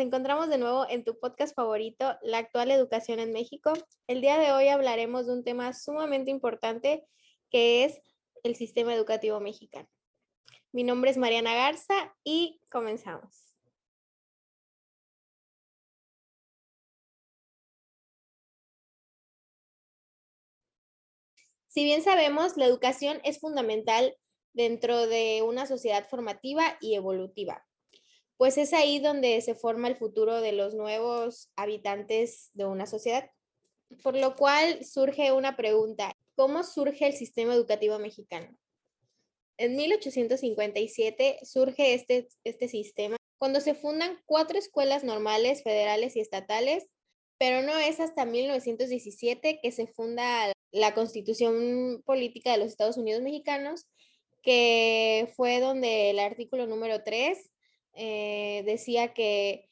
Encontramos de nuevo en tu podcast favorito, La actual educación en México. El día de hoy hablaremos de un tema sumamente importante que es el sistema educativo mexicano. Mi nombre es Mariana Garza y comenzamos. Si bien sabemos, la educación es fundamental dentro de una sociedad formativa y evolutiva pues es ahí donde se forma el futuro de los nuevos habitantes de una sociedad. Por lo cual surge una pregunta, ¿cómo surge el sistema educativo mexicano? En 1857 surge este, este sistema cuando se fundan cuatro escuelas normales, federales y estatales, pero no es hasta 1917 que se funda la Constitución Política de los Estados Unidos Mexicanos, que fue donde el artículo número 3 eh, decía que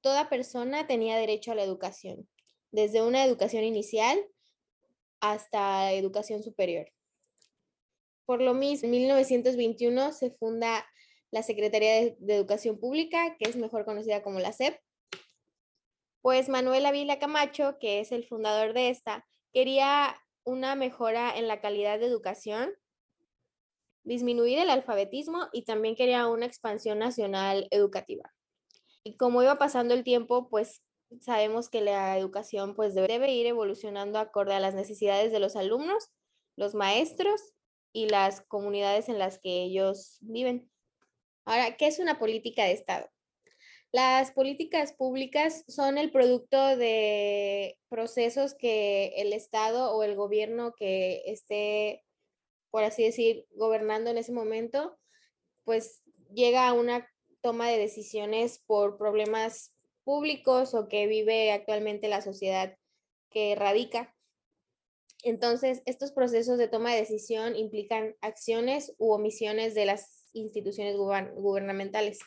toda persona tenía derecho a la educación, desde una educación inicial hasta educación superior. Por lo mismo, en 1921 se funda la Secretaría de, Educación Pública, que es mejor conocida como la SEP. Pues Manuel Ávila Camacho, que es el fundador de esta, quería una mejora en la calidad de educación disminuir el alfabetismo y también quería una expansión nacional educativa. Y como iba pasando el tiempo, pues sabemos que la educación pues debe ir evolucionando acorde a las necesidades de los alumnos, los maestros y las comunidades en las que ellos viven. Ahora, ¿qué es una política de Estado? Las políticas públicas son el producto de procesos que el Estado o el gobierno que esté por así decir, gobernando en ese momento, pues llega a una toma de decisiones por problemas públicos o que vive actualmente la sociedad que radica. Entonces, estos procesos de toma de decisión implican acciones u omisiones de las instituciones gubernamentales.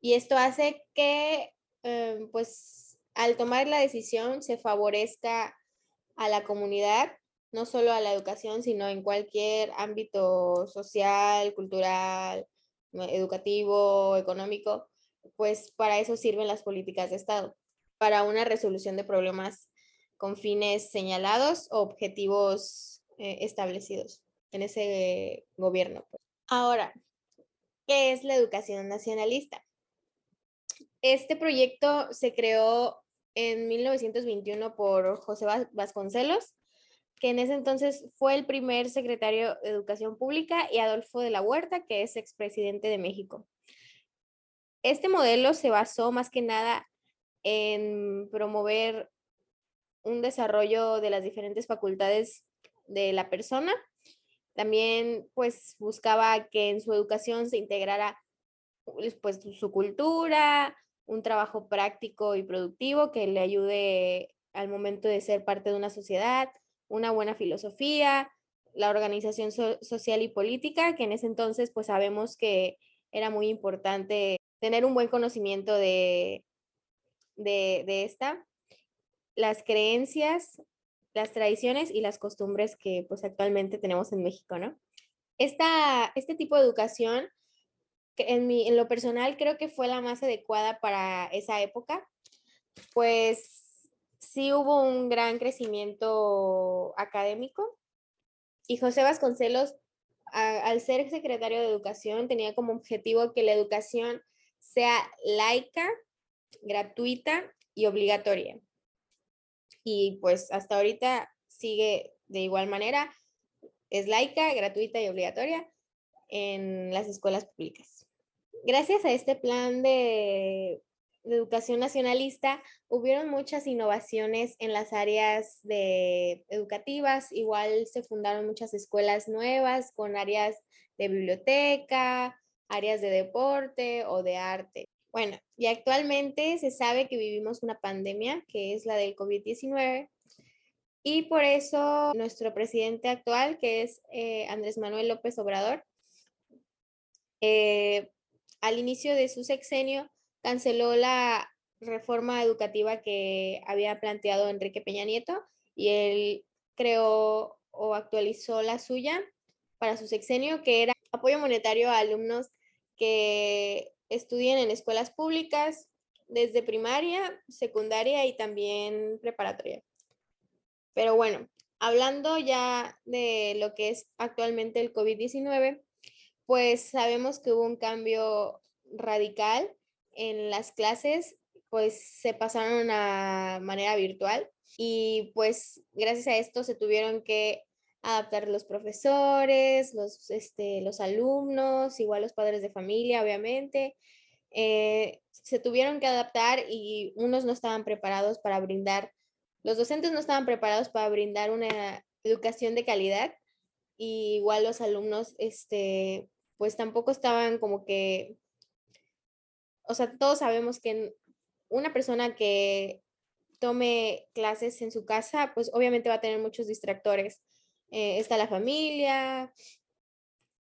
Y esto hace que, em, pues, al tomar la decisión se favorezca a la comunidad no solo a la educación, sino en cualquier ámbito social, cultural, educativo, económico, pues para eso sirven las políticas de Estado, para una resolución de problemas con fines señalados o objetivos eh, establecidos en ese gobierno. Pues. Ahora, ¿qué es la educación nacionalista? Este proyecto se creó en 1921 por José Vasconcelos que en ese entonces fue el primer secretario de Educación Pública, y Adolfo de la Huerta, que es expresidente de México. Este modelo se basó más que nada en promover un desarrollo de las diferentes facultades de la persona. También pues buscaba que en su educación se integrara pues, pues su cultura, un trabajo práctico y productivo que le ayude al momento de ser parte de una sociedad, una buena filosofía, la organización social y política, que en ese entonces pues sabemos que era muy importante tener un buen conocimiento de, de, esta, las creencias, las tradiciones y las costumbres que pues actualmente tenemos en México, ¿no? Esta, este tipo de educación, en, mi, en lo personal creo que fue la más adecuada para esa época, pues sí hubo un gran crecimiento académico y José Vasconcelos, al ser secretario de Educación, tenía como objetivo que la educación sea laica, gratuita y obligatoria. Y pues hasta ahorita sigue de igual manera, es laica, gratuita y obligatoria en las escuelas públicas. Gracias a este plan de de educación nacionalista, hubieron muchas innovaciones en las áreas de educativas, igual se fundaron muchas escuelas nuevas con áreas de biblioteca, áreas de deporte o de arte. Bueno, y actualmente se sabe que vivimos una pandemia, que es la del COVID-19, y por eso nuestro presidente actual, que es eh, Andrés Manuel López Obrador, eh, al inicio de su sexenio canceló la reforma educativa que había planteado Enrique Peña Nieto y él creó o actualizó la suya para su sexenio, que era apoyo monetario a alumnos que estudien en escuelas públicas desde primaria, secundaria y también preparatoria. Pero bueno, hablando ya de lo que es actualmente el COVID-19, pues sabemos que hubo un cambio radical en las clases, pues se pasaron a manera virtual y pues gracias a esto se tuvieron que adaptar los profesores, los, este, los alumnos, igual los padres de familia, obviamente. Eh, se tuvieron que adaptar y unos no estaban preparados para brindar, los docentes no estaban preparados para brindar una educación de calidad y igual los alumnos, este, pues tampoco estaban como que, o sea, todos sabemos que una persona que tome clases en su casa, pues obviamente va a tener muchos distractores. Eh, está la familia,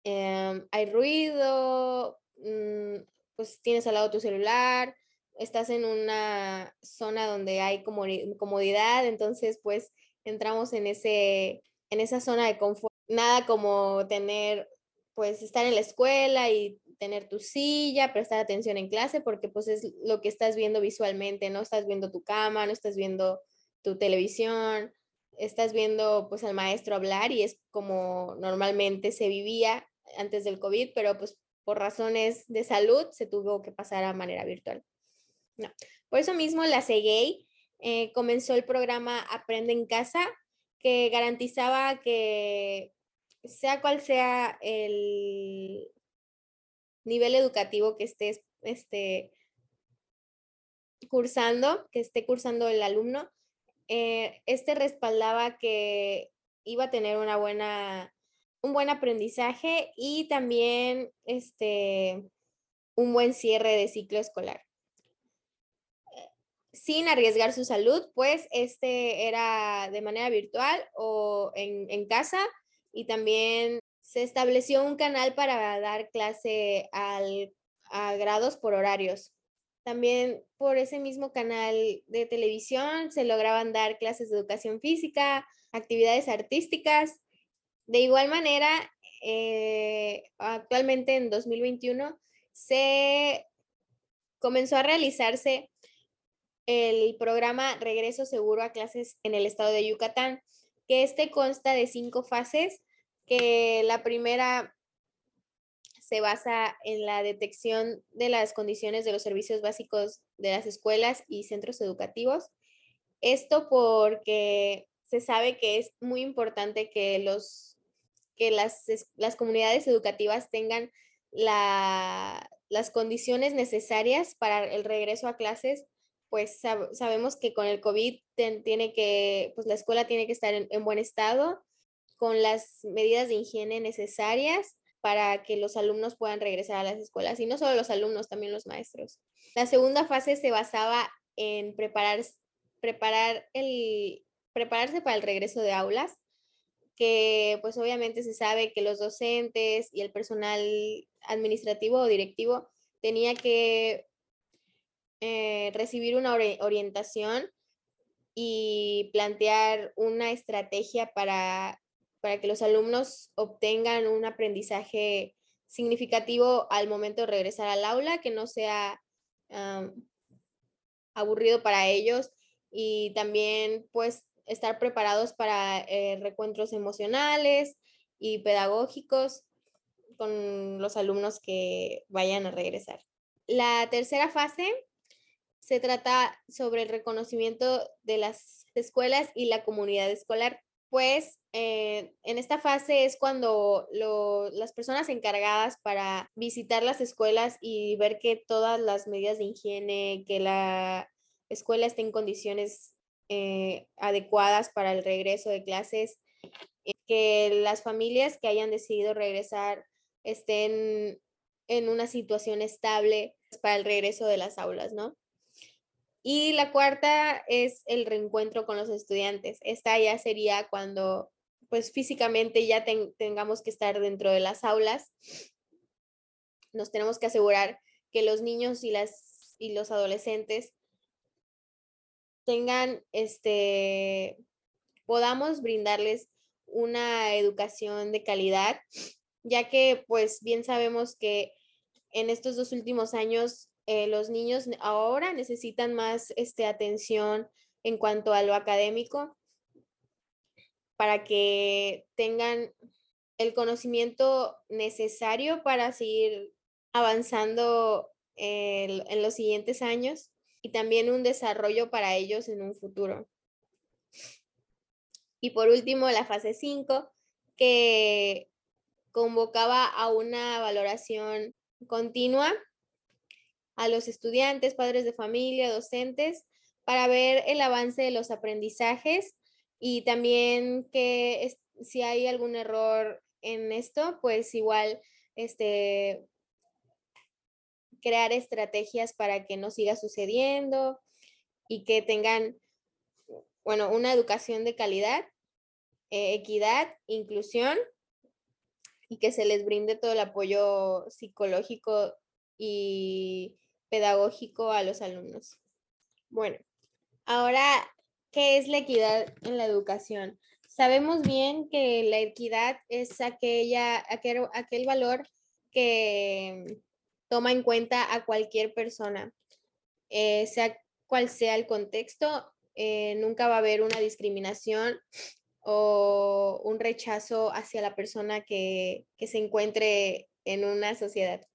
em, hay ruido, mm, pues tienes al lado tu celular, estás en una zona donde hay comodidad, entonces pues entramos en, ese, en esa zona de confort. Nada como tener, pues estar en la escuela y tener tu silla, prestar atención en clase, porque pues es lo que estás viendo visualmente, no estás viendo tu cama, no estás viendo tu televisión, estás viendo pues al maestro hablar y es como normalmente se vivía antes del COVID, pero pues por razones de salud se tuvo que pasar a manera virtual. No. Por eso mismo la CEGEI eh, comenzó el programa Aprende en Casa, que garantizaba que sea cual sea el nivel educativo que estés este, cursando, que esté cursando el alumno, eh, este respaldaba que iba a tener una buena, un buen aprendizaje y también este, un buen cierre de ciclo escolar. Sin arriesgar su salud, pues este era de manera virtual o en, en casa y también se estableció un canal para dar clase al, a grados por horarios. También por ese mismo canal de televisión se lograban dar clases de educación física, actividades artísticas. De igual manera, eh, actualmente en 2021 se comenzó a realizarse el programa Regreso Seguro a Clases en el estado de Yucatán, que este consta de cinco fases, que la primera se basa en la detección de las condiciones de los servicios básicos de las escuelas y centros educativos. Esto porque se sabe que es muy importante que, los, que las, las comunidades educativas tengan la, las condiciones necesarias para el regreso a clases, pues sabemos que con el COVID tiene que, pues la escuela tiene que estar en buen estado, con las medidas de higiene necesarias para que los alumnos puedan regresar a las escuelas y no solo los alumnos, también los maestros. La segunda fase se basaba en preparar, preparar el, prepararse para el regreso de aulas, que pues obviamente se sabe que los docentes y el personal administrativo o directivo tenía que eh, recibir una orientación y plantear una estrategia para para que los alumnos obtengan un aprendizaje significativo al momento de regresar al aula, que no sea aburrido para ellos y también pues estar preparados para eh, recuentros emocionales y pedagógicos con los alumnos que vayan a regresar. La tercera fase se trata sobre el reconocimiento de las escuelas y la comunidad escolar pues eh, en esta fase es cuando las personas encargadas para visitar las escuelas y ver que todas las medidas de higiene, que la escuela esté en condiciones eh, adecuadas para el regreso de clases, eh, que las familias que hayan decidido regresar estén en una situación estable para el regreso de las aulas, ¿no? Y la cuarta es el reencuentro con los estudiantes. Esta ya sería cuando pues físicamente ya tengamos que estar dentro de las aulas. Nos tenemos que asegurar que los niños y, las, y los adolescentes tengan, este, podamos brindarles una educación de calidad, ya que pues bien sabemos que en estos dos últimos años eh, los niños ahora necesitan más este, atención en cuanto a lo académico para que tengan el conocimiento necesario para seguir avanzando en los siguientes años y también un desarrollo para ellos en un futuro. Y por último, la fase 5, que convocaba a una valoración continua a los estudiantes, padres de familia, docentes, para ver el avance de los aprendizajes y también que si hay algún error en esto, pues igual este, crear estrategias para que no siga sucediendo y que tengan, bueno, una educación de calidad, eh, equidad, inclusión y que se les brinde todo el apoyo psicológico y pedagógico a los alumnos. Bueno, ahora, ¿qué es la equidad en la educación? Sabemos bien que la equidad es aquella, aquel, aquel valor que toma en cuenta a cualquier persona, eh, sea cual sea el contexto, eh, nunca va a haber una discriminación o un rechazo hacia la persona que, que se encuentre en una sociedad.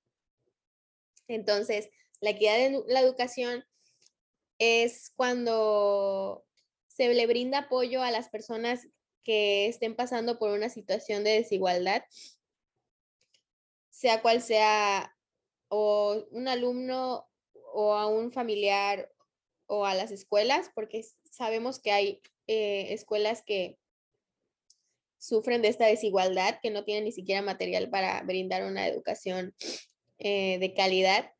Entonces, la equidad en la educación es cuando se le brinda apoyo a las personas que estén pasando por una situación de desigualdad, sea cual sea o un alumno o a un familiar o a las escuelas, porque sabemos que hay eh, escuelas que sufren de esta desigualdad, que no tienen ni siquiera material para brindar una educación eh, de calidad.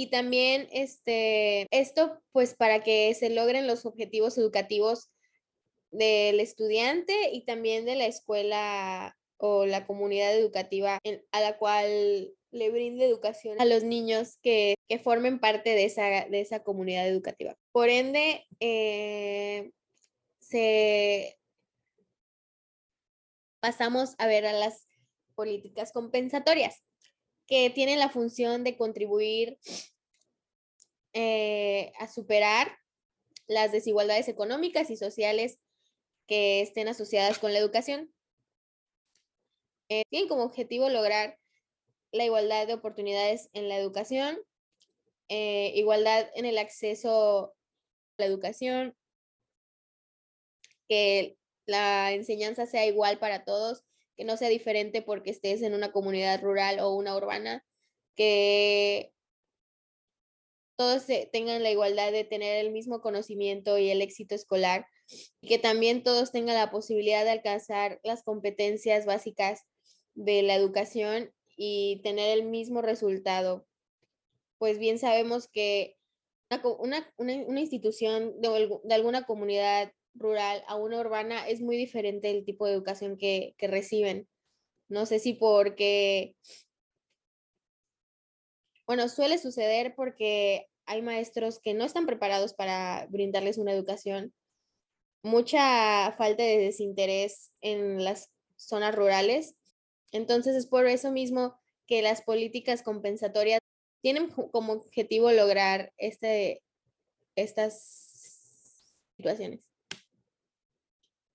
Y también este, esto, pues para que se logren los objetivos educativos del estudiante y también de la escuela o la comunidad educativa a la cual le brinde educación a los niños que, formen parte de esa, de esa comunidad educativa. Por ende, eh, pasamos a ver a las políticas compensatorias que tienen la función de contribuir eh, a superar las desigualdades económicas y sociales que estén asociadas con la educación. Eh, tienen como objetivo lograr la igualdad de oportunidades en la educación, eh, igualdad en el acceso a la educación, que la enseñanza sea igual para todos que no sea diferente porque estés en una comunidad rural o una urbana, que todos tengan la igualdad de tener el mismo conocimiento y el éxito escolar, y que también todos tengan la posibilidad de alcanzar las competencias básicas de la educación y tener el mismo resultado. Pues bien sabemos que una, institución de alguna comunidad rural a una urbana es muy diferente el tipo de educación que, reciben. No sé si porque, bueno, suele suceder porque hay maestros que no están preparados para brindarles una educación, mucha falta de desinterés en las zonas rurales. Entonces es por eso mismo que las políticas compensatorias tienen como objetivo lograr este, estas situaciones.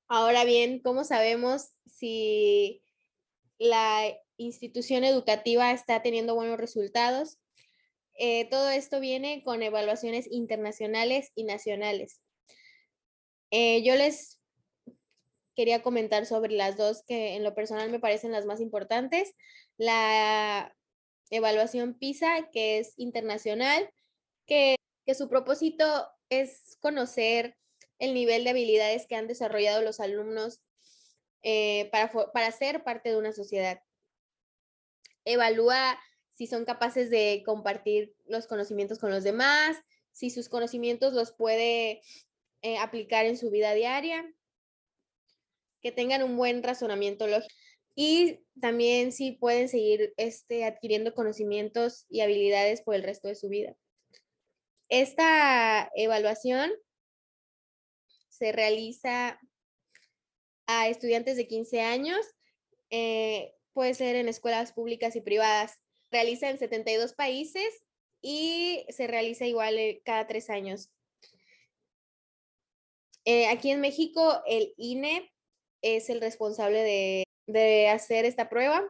Ahora bien, ¿cómo sabemos si la institución educativa está teniendo buenos resultados? Eh, todo esto viene con evaluaciones internacionales y nacionales. Eh, yo les quería comentar sobre las dos que en lo personal me parecen las más importantes. La evaluación PISA, que es internacional, que, que su propósito es conocer el nivel de habilidades que han desarrollado los alumnos eh, para, para ser parte de una sociedad. Evalúa si son capaces de compartir los conocimientos con los demás, si sus conocimientos los puede eh, aplicar en su vida diaria, que tengan un buen razonamiento lógico y también si pueden seguir este, adquiriendo conocimientos y habilidades por el resto de su vida. Esta evaluación se realiza a estudiantes de 15 años, eh, puede ser en escuelas públicas y privadas. Realiza en 72 países y se realiza igual eh, cada tres años. Eh, aquí en México, el INE es el responsable de, de hacer esta prueba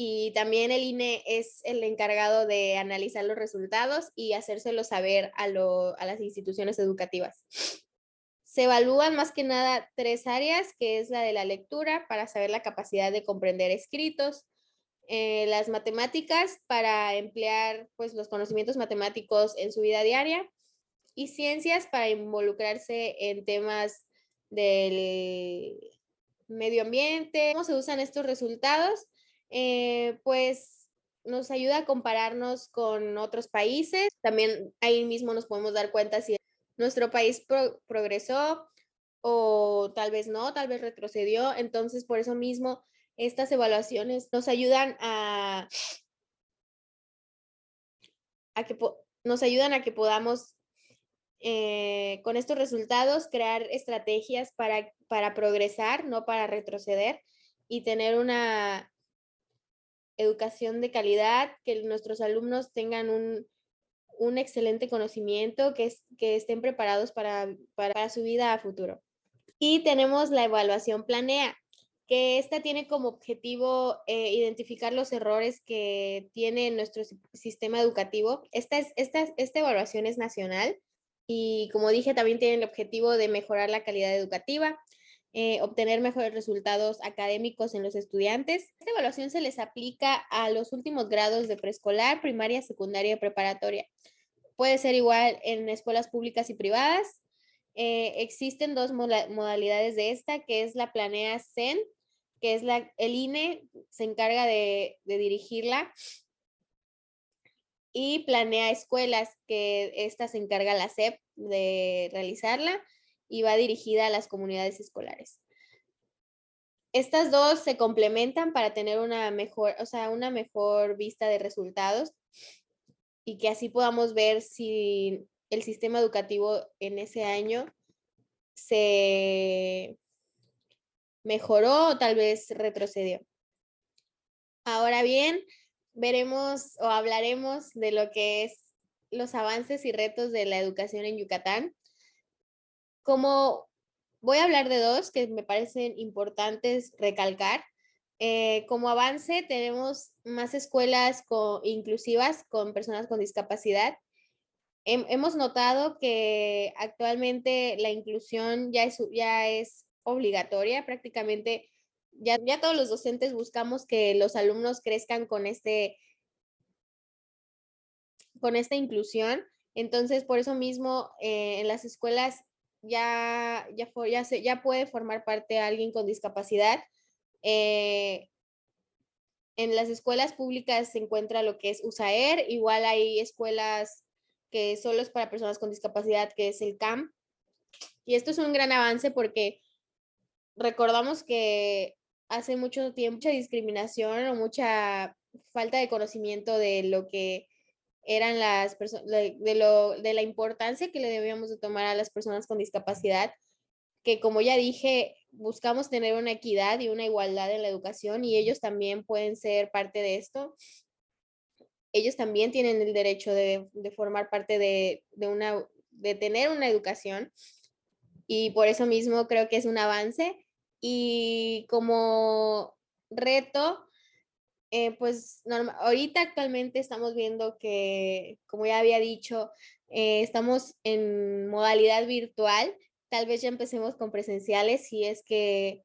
y también el INE es el encargado de analizar los resultados y hacérselo saber a, a las instituciones educativas. Se evalúan más que nada tres áreas, que es la de la lectura para saber la capacidad de comprender escritos, eh, las matemáticas para emplear pues, los conocimientos matemáticos en su vida diaria y ciencias para involucrarse en temas del medio ambiente. ¿Cómo se usan estos resultados? Eh, pues nos ayuda a compararnos con otros países. También ahí mismo nos podemos dar cuenta si nuestro país progresó o tal vez no, tal vez retrocedió. Entonces, por eso mismo estas evaluaciones nos ayudan a, a que nos ayudan a que podamos eh, con estos resultados crear estrategias para, para progresar, no para retroceder y tener una educación de calidad, que nuestros alumnos tengan un, un excelente conocimiento, que, que estén preparados para, para su vida a futuro. Y tenemos la evaluación planea que esta tiene como objetivo eh, identificar los errores que tiene nuestro sistema educativo. Esta, es, esta, esta evaluación es nacional y como dije, también tiene el objetivo de mejorar la calidad educativa, eh, obtener mejores resultados académicos en los estudiantes. Esta evaluación se les aplica a los últimos grados de preescolar, primaria, secundaria y preparatoria. Puede ser igual en escuelas públicas y privadas. Eh, existen dos modalidades de esta, que es la Planea CEN que es la, el INE se encarga de, dirigirla y planea escuelas, que esta se encarga la SEP de realizarla y va dirigida a las comunidades escolares. Estas dos se complementan para tener una mejor, o sea, una mejor vista de resultados y que así podamos ver si el sistema educativo en ese año se, mejoró o tal vez retrocedió. Ahora bien, veremos o hablaremos de lo que es los avances y retos de la educación en Yucatán. Como voy a hablar de dos que me parecen importantes recalcar. Eh, como avance, tenemos más escuelas inclusivas con personas con discapacidad. hemos notado que actualmente la inclusión ya es, ya es obligatoria, prácticamente ya, ya todos los docentes buscamos que los alumnos crezcan con este con esta inclusión. Entonces, por eso mismo, eh, en las escuelas ya, ya, ya, se, ya puede formar parte alguien con discapacidad. Eh, en las escuelas públicas se encuentra lo que es USAER, igual hay escuelas que solo es para personas con discapacidad, que es el CAM. Y esto es un gran avance porque recordamos que hace mucho tiempo mucha discriminación o mucha falta de conocimiento de lo que eran las personas, de, lo, de la importancia que le debíamos de tomar a las personas con discapacidad, que como ya dije, buscamos tener una equidad y una igualdad en la educación y ellos también pueden ser parte de esto. Ellos también tienen el derecho de, de formar parte de, de, una, de tener una educación y por eso mismo creo que es un avance y como reto, eh, pues ahorita actualmente estamos viendo que, como ya había dicho, eh, estamos en modalidad virtual. Tal vez ya empecemos con presenciales si es que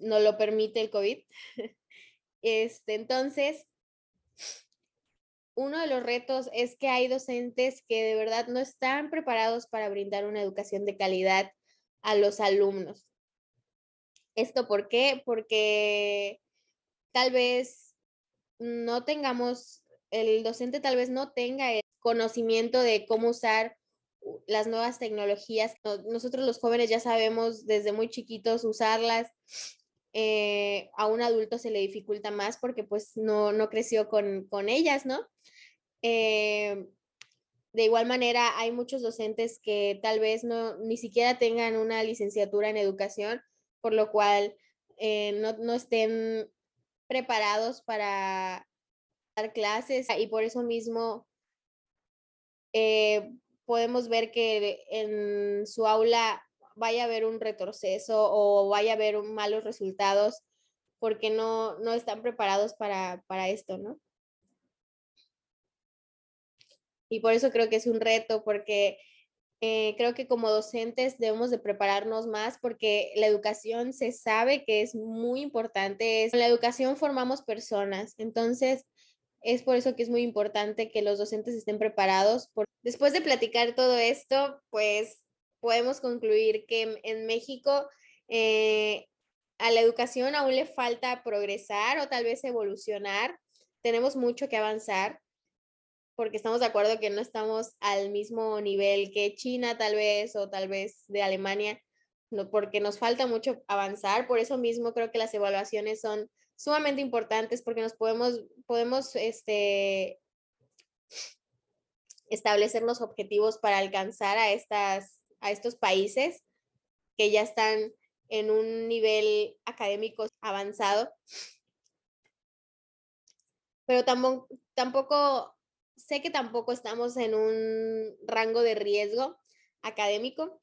no lo permite el COVID. Este, entonces, uno de los retos es que hay docentes que de verdad no están preparados para brindar una educación de calidad a los alumnos. ¿Esto por qué? Porque tal vez no tengamos, el docente tal vez no tenga el conocimiento de cómo usar las nuevas tecnologías. Nosotros los jóvenes ya sabemos desde muy chiquitos usarlas. Eh, a un adulto se le dificulta más porque pues no, no creció con, con ellas, ¿no? Eh, de igual manera, hay muchos docentes que tal vez no ni siquiera tengan una licenciatura en educación, por lo cual eh, no, estén preparados para, dar clases y por eso mismo eh, podemos ver que en su aula vaya a haber un retroceso o vaya a haber malos resultados porque no, no están preparados para, para esto, ¿no? Y por eso creo que es un reto, porque eh, creo que como docentes debemos de prepararnos más porque la educación se sabe que es muy importante. En la educación formamos personas, entonces es por eso que es muy importante que los docentes estén preparados. Después de platicar todo esto, pues podemos concluir que en México eh, a la educación aún le falta progresar o tal vez evolucionar. Tenemos mucho que avanzar porque estamos de acuerdo que no estamos al mismo nivel que China tal vez o tal vez de Alemania, no, porque nos falta mucho avanzar. Por eso mismo creo que las evaluaciones son sumamente importantes porque nos podemos, podemos este, establecer los objetivos para alcanzar a, estas, a estos países que ya están en un nivel académico avanzado. Pero tampoco, tampoco, sé que tampoco estamos en un rango de riesgo académico.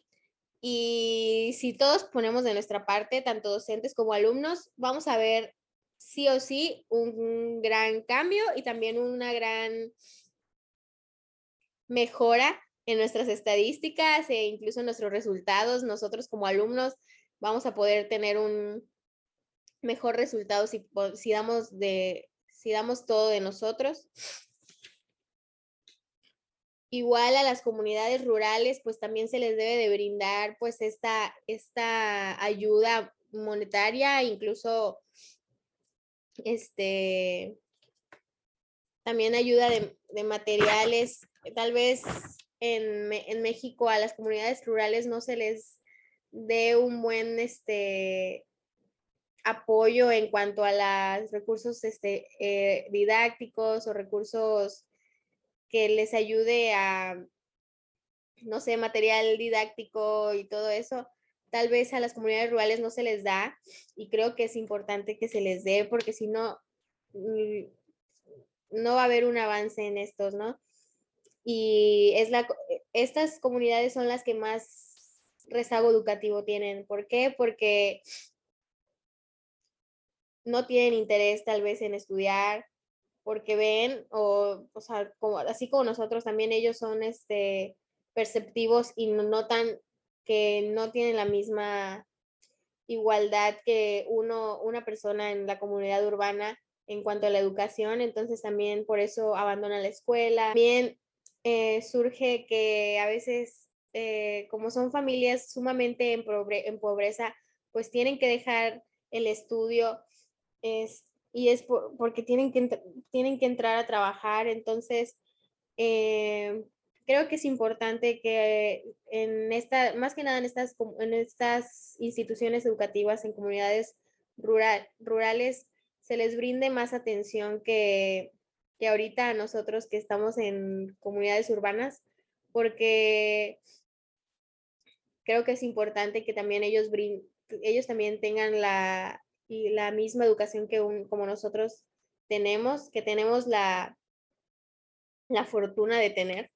Y si todos ponemos de nuestra parte, tanto docentes como alumnos, vamos a ver sí o sí un gran cambio y también una gran mejora en nuestras estadísticas e incluso en nuestros resultados. Nosotros como alumnos vamos a poder tener un mejor resultado si, si, damos, de, si damos todo de nosotros. Igual a las comunidades rurales, pues también se les debe de brindar pues esta, esta ayuda monetaria, incluso este, también ayuda de, materiales. Tal vez en, en, México a las comunidades rurales no se les dé un buen este, apoyo en cuanto a los recursos este, eh, didácticos o recursos que les ayude a, no sé, material didáctico y todo eso tal vez a las comunidades rurales no se les da y creo que es importante que se les dé porque si no, mm, no va a haber un avance en estos, ¿no? Y es la, estas comunidades son las que más rezago educativo tienen. ¿Por qué? Porque no tienen interés tal vez en estudiar, porque ven, o, o sea, como, así como nosotros también ellos son este, perceptivos y no notan que no tienen la misma igualdad que uno, una persona en la comunidad urbana en cuanto a la educación, entonces también por eso abandona la escuela. También eh, surge que a veces, eh, como son familias sumamente en, en, pobreza, pues tienen que dejar el estudio es, y es porque tienen que, tienen que entrar a trabajar, entonces eh, creo que es importante que en esta, más que nada en estas, en estas instituciones educativas, en comunidades rural, rurales, se les brinde más atención que, que ahorita a nosotros que estamos en comunidades urbanas, porque creo que es importante que también ellos, ellos también tengan la, y la misma educación que un, como nosotros tenemos, que tenemos la, la fortuna de tener.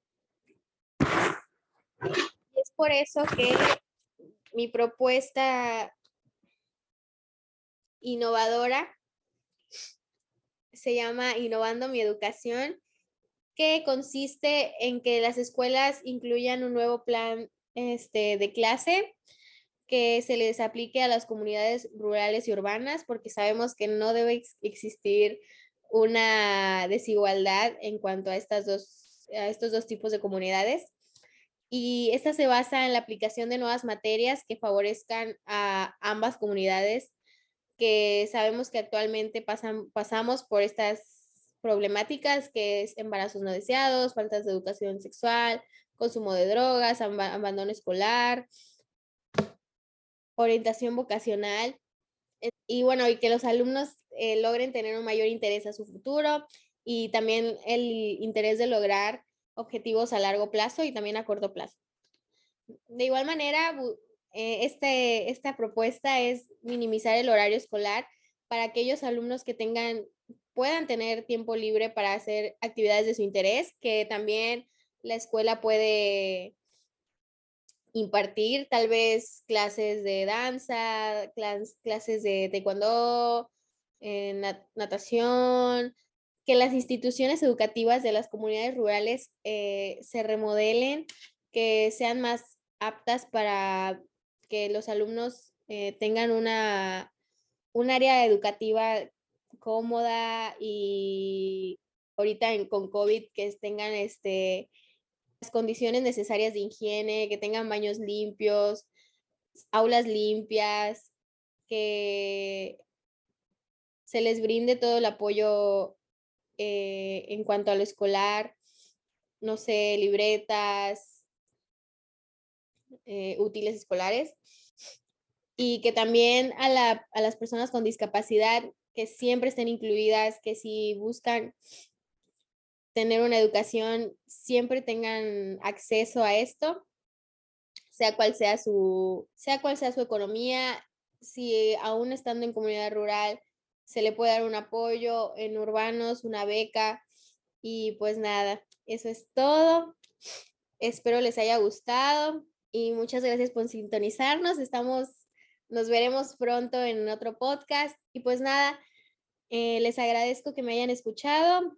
Y es por eso que mi propuesta innovadora se llama Innovando mi educación, que consiste en que las escuelas incluyan un nuevo plan este, de clase que se les aplique a las comunidades rurales y urbanas, porque sabemos que no debe existir una desigualdad en cuanto a, estas dos, a estos dos tipos de comunidades. Y esta se basa en la aplicación de nuevas materias que favorezcan a ambas comunidades que sabemos que actualmente pasan, pasamos por estas problemáticas que es embarazos no deseados, faltas de educación sexual, consumo de drogas, abandono escolar, orientación vocacional eh, y bueno, y que los alumnos eh, logren tener un mayor interés a su futuro y también el interés de lograr objetivos a largo plazo y también a corto plazo. De igual manera, eh, este, esta propuesta es minimizar el horario escolar para aquellos alumnos que tengan puedan tener tiempo libre para hacer actividades de su interés, que también la escuela puede impartir tal vez clases de danza, clases de taekwondo, eh, natación, que las instituciones educativas de las comunidades rurales eh, se remodelen, que sean más aptas para que los alumnos eh, tengan una, un área educativa cómoda y ahorita con COVID que tengan este, condiciones necesarias de higiene, que tengan baños limpios, aulas limpias, que se les brinde todo el apoyo eh, en cuanto a lo escolar, no sé, libretas, eh, útiles escolares, y que también a, la, a las personas con discapacidad que siempre estén incluidas, que si buscan tener una educación, siempre tengan acceso a esto, sea cual sea su, sea cual sea su economía, si aún estando en comunidad rural se le puede dar un apoyo, en urbanos una beca y pues nada, eso es todo. Espero les haya gustado y muchas gracias por sintonizarnos. Estamos, nos veremos pronto en otro podcast y pues nada, eh, les agradezco que me hayan escuchado